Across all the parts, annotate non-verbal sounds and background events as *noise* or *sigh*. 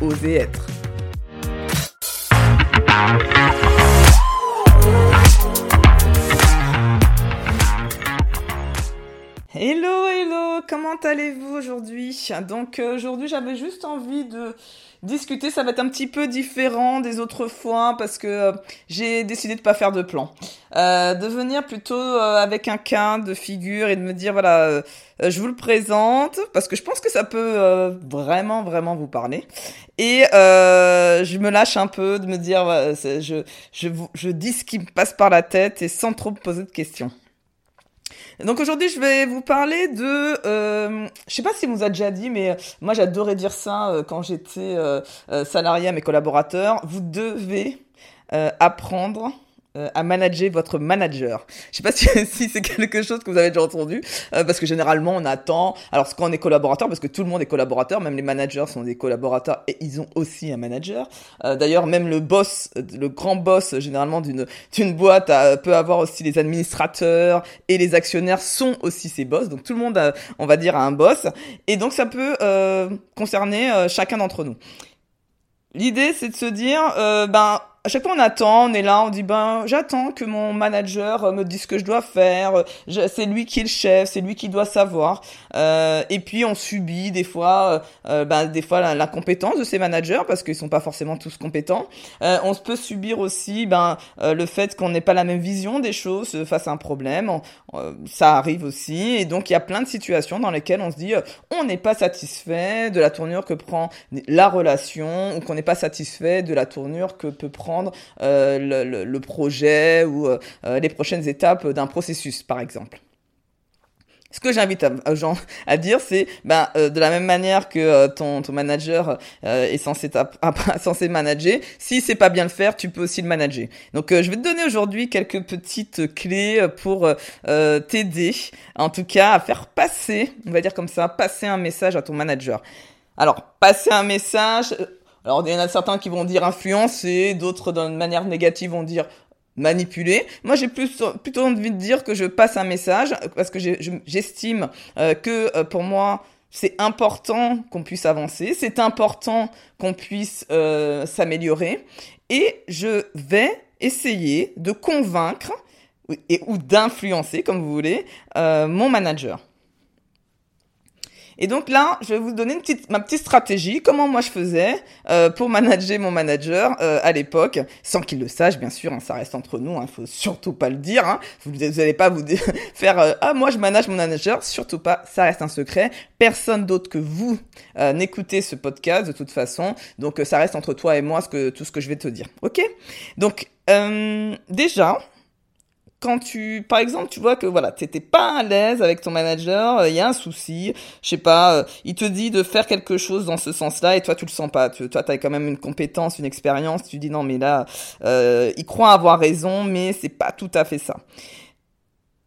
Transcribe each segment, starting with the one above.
Oser être. Comment allez-vous aujourd'hui? Donc euh, aujourd'hui j'avais juste envie de discuter, ça va être un petit peu différent des autres fois parce que euh, j'ai décidé de pas faire de plan. Euh, de venir plutôt avec un cas de figure et de me dire voilà, je vous le présente parce que je pense que ça peut vraiment vraiment vous parler. Et je me lâche un peu de me dire je, je, je dis ce qui me passe par la tête et sans trop poser de questions. Donc aujourd'hui, je vais vous parler de, euh, je sais pas si vous a déjà dit, mais euh, moi j'adorais dire ça euh, quand j'étais euh, salarié à mes collaborateurs. Vous devez apprendre euh, à manager votre manager. Je sais pas *laughs* si, si c'est quelque chose que vous avez déjà entendu, euh, parce que généralement on attend. Alors quand on est collaborateur, parce que tout le monde est collaborateur, même les managers sont des collaborateurs et ils ont aussi un manager. Euh, D'ailleurs, même le boss, le grand boss généralement d'une d'une boîte peut avoir aussi les administrateurs et les actionnaires sont aussi ses boss. Donc tout le monde, a, on va dire, a un boss. Et donc ça peut euh, concerner chacun d'entre nous. L'idée, c'est de se dire, ben à chaque fois on attend, on est là, on dit ben j'attends que mon manager euh, me dise ce que je dois faire, euh, c'est lui qui est le chef, c'est lui qui doit savoir. Euh, et puis on subit des fois, euh, ben des fois l'incompétence de ces managers parce qu'ils sont pas forcément tous compétents. on peut subir aussi ben le fait qu'on n'ait pas la même vision des choses face à un problème, ça arrive aussi. Et donc il y a plein de situations dans lesquelles on se dit on n'est pas satisfait de la tournure que prend la relation ou qu'on n'est pas satisfait de la tournure que peut prendre euh, le, projet ou euh, euh, les prochaines étapes d'un processus, par exemple. Ce que j'invite à dire, c'est ben, de la même manière que ton, manager est censé, *laughs* censé manager, si c'est pas bien le faire, tu peux aussi le manager. Donc je vais te donner aujourd'hui quelques petites clés pour t'aider, en tout cas à faire passer, on va dire comme ça, passer un message à ton manager. Alors, passer un message, alors, il y en a certains qui vont dire influencer, d'autres d'une manière négative vont dire manipuler. Moi, j'ai plus plutôt envie de dire que je passe un message parce que j'estime euh, que euh, pour moi, c'est important qu'on puisse avancer, c'est important qu'on puisse euh, s'améliorer et je vais essayer de convaincre et ou d'influencer, comme vous voulez, mon manager. Et donc là, je vais vous donner une petite, ma petite stratégie, comment moi je faisais euh, pour manager mon manager euh, à l'époque, sans qu'il le sache, bien sûr, hein, ça reste entre nous, il hein, faut surtout pas le dire. Hein. Vous n'allez pas vous *laughs* faire euh, ah moi je manage mon manager, surtout pas, ça reste un secret. Personne d'autre que vous euh, n'écoutez ce podcast de toute façon, donc ça reste entre toi et moi ce que tout ce que je vais te dire. Ok? Donc déjà, quand tu, par exemple, tu vois que voilà, t'étais pas à l'aise avec ton manager, il euh, y a un souci, je sais pas, euh, il te dit de faire quelque chose dans ce sens-là et toi tu le sens pas. Tu, toi, t'as quand même une compétence, une expérience. Tu dis non, mais là, euh, il croit avoir raison, mais c'est pas tout à fait ça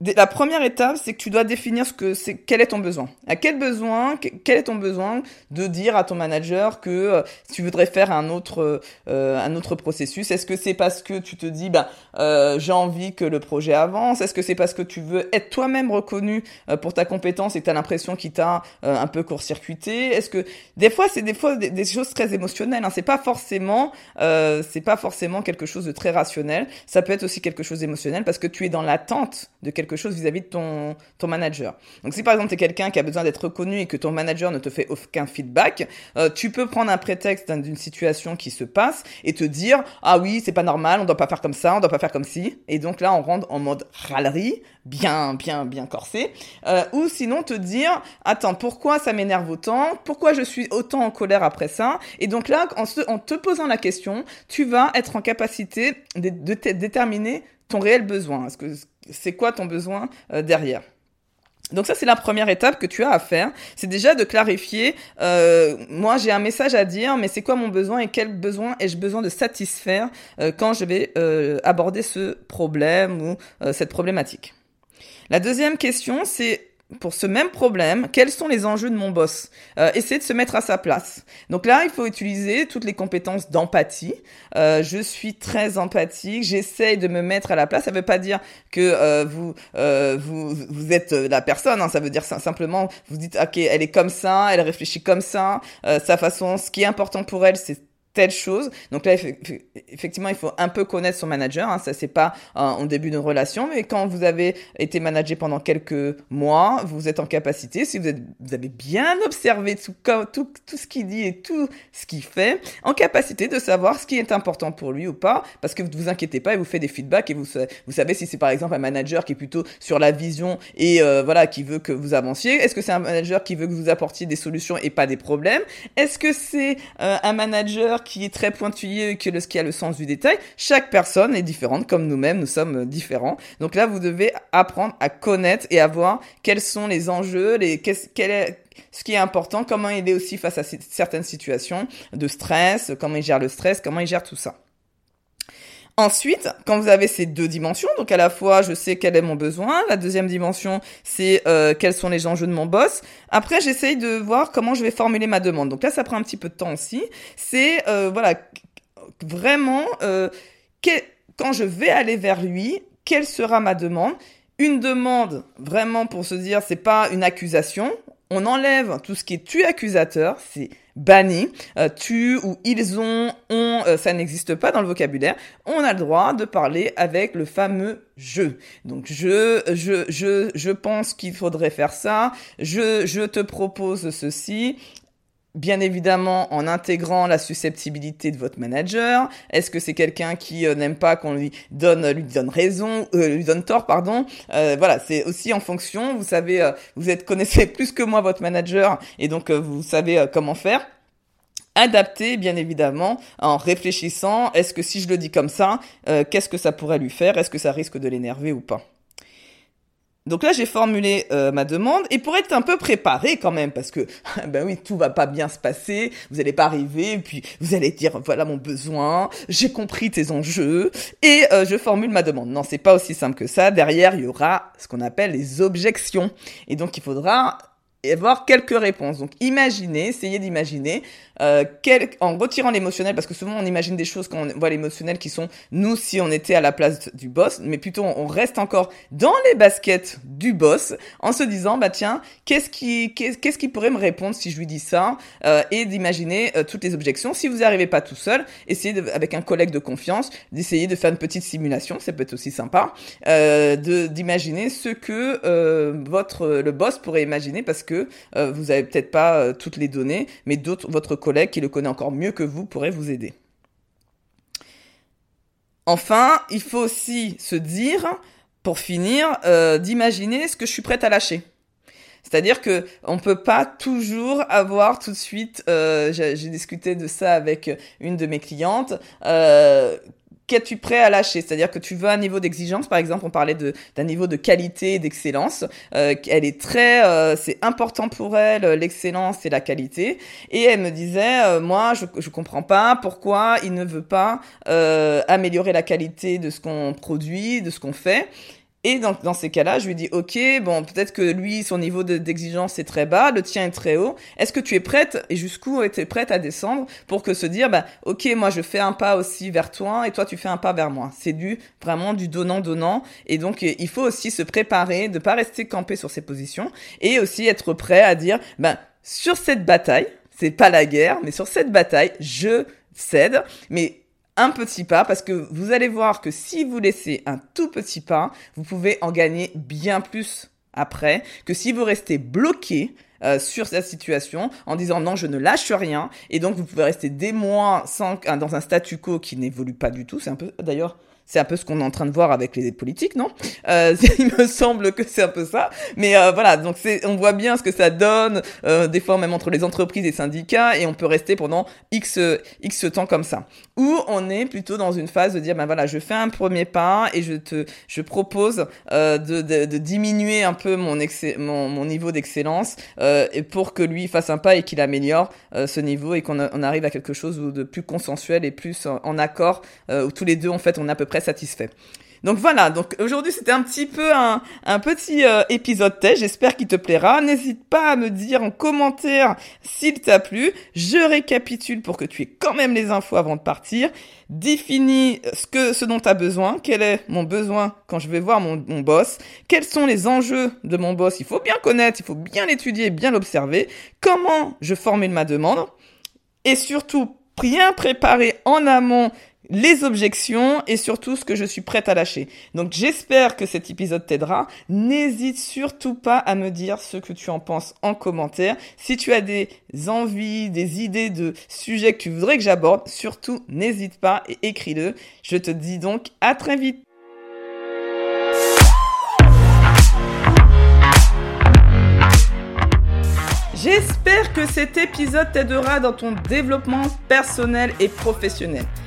la première étape, c'est que tu dois définir ce que c'est, quel est ton besoin. À quel besoin, quel est ton besoin de dire à ton manager que euh, tu voudrais faire un autre, euh, un autre processus. Est-ce que c'est parce que tu te dis, bah, euh, j'ai envie que le projet avance? Est-ce que c'est parce que tu veux être toi-même reconnu pour ta compétence et tu as l'impression qu'il t'a un peu court-circuité? Est-ce que des fois, c'est des fois des, choses très émotionnelles. Hein. C'est pas forcément, c'est pas forcément quelque chose de très rationnel. Ça peut être aussi quelque chose d'émotionnel parce que tu es dans l'attente de quelque quelque chose vis-à-vis de ton, ton manager. Donc si par exemple tu es quelqu'un qui a besoin d'être reconnu et que ton manager ne te fait aucun feedback, euh, tu peux prendre un prétexte d'une situation qui se passe et te dire ah oui c'est pas normal, on doit pas faire comme ça, on doit pas faire comme ci. Et donc là on rentre en mode râlerie, bien bien bien corsé. Euh, ou sinon te dire attends pourquoi ça m'énerve autant, pourquoi je suis autant en colère après ça? Et donc là en, te posant la question, tu vas être en capacité de, de déterminer ton réel besoin. Est-ce que c'est quoi ton besoin euh, derrière Donc ça c'est la première étape que tu as à faire, c'est déjà de clarifier. Euh, moi j'ai un message à dire, mais c'est quoi mon besoin et quel besoin ai-je besoin de satisfaire euh, quand je vais aborder ce problème ou cette problématique. La deuxième question c'est pour ce même problème, quels sont les enjeux de mon boss? Euh, Essayer de se mettre à sa place. Donc là, il faut utiliser toutes les compétences d'empathie. Euh, je suis très empathique, j'essaye de me mettre à la place. Ça ne veut pas dire que euh, vous, euh, vous vous êtes la personne. Hein. Ça veut dire simplement vous dites ok, elle est comme ça, elle réfléchit comme ça, sa façon. Ce qui est important pour elle, c'est telle chose. Donc là, effectivement, il faut un peu connaître son manager. Hein. Ça, c'est pas en début de relation, mais quand vous avez été managé pendant quelques mois, vous êtes en capacité, si vous, êtes, vous avez bien observé tout, tout, tout ce qu'il dit et tout ce qu'il fait, en capacité de savoir ce qui est important pour lui ou pas, parce que vous ne vous inquiétez pas, il vous fait des feedbacks et vous, vous savez si c'est par exemple un manager qui est plutôt sur la vision et euh, voilà qui veut que vous avanciez. Est-ce que c'est un manager qui veut que vous apportiez des solutions et pas des problèmes? Est-ce que c'est euh, un manager qui est très que le, qui a le sens du détail. Chaque personne est différente, comme nous-mêmes, nous sommes différents. Donc là, vous devez apprendre à connaître et à voir quels sont les enjeux, ce qui est important, comment il est aussi face à certaines situations de stress, comment il gère le stress, comment il gère tout ça. Ensuite, quand vous avez ces deux dimensions, donc à la fois je sais quel est mon besoin, la deuxième dimension c'est euh, quels sont les enjeux de mon boss. Après, j'essaye de voir comment je vais formuler ma demande. Donc là, ça prend un petit peu de temps aussi. C'est euh, voilà vraiment euh, quand je vais aller vers lui, quelle sera ma demande? Une demande vraiment pour se dire c'est pas une accusation. On enlève tout ce qui est tu accusateur, c'est banni. Euh, tu ou ils ont, ont, euh, ça n'existe pas dans le vocabulaire. On a le droit de parler avec le fameux je. Donc je, je, je, je pense qu'il faudrait faire ça. Je, je te propose ceci bien évidemment en intégrant la susceptibilité de votre manager. Est-ce que c'est quelqu'un qui euh, n'aime pas qu'on lui donne lui donne raison, euh, lui donne tort, pardon. Euh, voilà, c'est aussi en fonction. Vous savez, vous êtes *laughs* connaissez plus que moi votre manager et donc vous savez comment faire. Adapter, bien évidemment, en réfléchissant. Est-ce que si je le dis comme ça, qu'est-ce que ça pourrait lui faire Est-ce que ça risque de l'énerver ou pas? Donc là, j'ai formulé euh, ma demande. Et pour être un peu préparé quand même, parce que *laughs* ben oui, tout va pas bien se passer, vous allez pas arriver, puis vous allez dire voilà mon besoin, j'ai compris tes enjeux. Et euh, je formule ma demande. Non, c'est pas aussi simple que ça. Derrière, il y aura ce qu'on appelle les objections. Et donc il faudra avoir quelques réponses. Donc imaginez, essayez d'imaginer euh, en retirant l'émotionnel, parce que souvent on imagine des choses quand on voit l'émotionnel qui sont nous si on était à la place du boss, mais plutôt on reste encore dans les baskets du boss en se disant bah tiens qu'est-ce qui qu'est-ce qui pourrait me répondre si je lui dis ça euh, et d'imaginer euh, toutes les objections. Si vous n'arrivez pas tout seul, essayez avec un collègue de confiance d'essayer de faire une petite simulation, ça peut être aussi sympa, de d'imaginer ce que votre le boss pourrait imaginer parce que euh, vous avez peut-être pas toutes les données, mais d'autres votre collègue qui le connaît encore mieux que vous pourrait vous aider. Enfin, il faut aussi se dire, pour finir, euh, d'imaginer ce que je suis prête à lâcher. C'est-à-dire que on peut pas toujours avoir tout de suite. Euh, J'ai discuté de ça avec une de mes clientes. Euh, qu'es-tu prêt à lâcher? C'est-à-dire que tu veux un niveau d'exigence, par exemple, on parlait d'un niveau de qualité et d'excellence. Euh, elle est très, euh, c'est important pour elle l'excellence et la qualité. Et elle me disait, euh, moi, je je comprends pas pourquoi il ne veut pas euh, améliorer la qualité de ce qu'on produit, de ce qu'on fait. Et dans, ces cas-là, je lui dis, ok, bon, peut-être que lui, son niveau d'exigence est très bas, le tien est très haut. Est-ce que tu es prête et jusqu'où es prête à descendre pour que se dire, bah, ok, moi je fais un pas aussi vers toi et toi tu fais un pas vers moi. C'est du vraiment du donnant donnant. Et donc il faut aussi se préparer, de pas rester campé sur ses positions et aussi être prêt à dire, ben sur cette bataille, c'est pas la guerre, mais sur cette bataille, je cède, mais un petit pas parce que vous allez voir que si vous laissez un tout petit pas, vous pouvez en gagner bien plus après que si vous restez bloqué euh, sur cette situation en disant non je ne lâche rien. Et donc vous pouvez rester des mois sans dans un statu quo qui n'évolue pas du tout. C'est un peu d'ailleurs C'est un peu ce qu'on est en train de voir avec les politiques, non? Euh, *laughs* Il me semble que c'est un peu ça. Mais euh, voilà, donc c'est, on voit bien ce que ça donne, euh, des fois même entre les entreprises et syndicats, et on peut rester pendant x x temps comme ça. Ou on est plutôt dans une phase de dire, ben voilà, je fais un premier pas et je te, je propose euh, de, de, de, diminuer un peu mon, mon, mon niveau d'excellence euh, et pour que lui fasse un pas et qu'il améliore euh, ce niveau et qu'on on arrive à quelque chose de plus consensuel et plus en, en accord où tous les deux en fait on est à peu près satisfait. Donc voilà, donc aujourd'hui c'était un petit peu un, petit euh, épisode test, j'espère qu'il te plaira. N'hésite pas à me dire en commentaire s'il t'a plu. Je récapitule pour que tu aies quand même les infos avant de partir. Définis ce, que, ce dont tu as besoin, quel est mon besoin quand je vais voir mon, mon boss, quels sont les enjeux de mon boss, il faut bien connaître, il faut bien l'étudier, bien l'observer, comment je formule ma demande, et surtout bien préparer en amont les objections et surtout ce que je suis prête à lâcher. Donc j'espère que cet épisode t'aidera. N'hésite surtout pas à me dire ce que tu en penses en commentaire. Si tu as des envies, des idées de sujets que tu voudrais que j'aborde, surtout n'hésite pas et écris-le. Je te dis donc à très vite. J'espère que cet épisode t'aidera dans ton développement personnel et professionnel.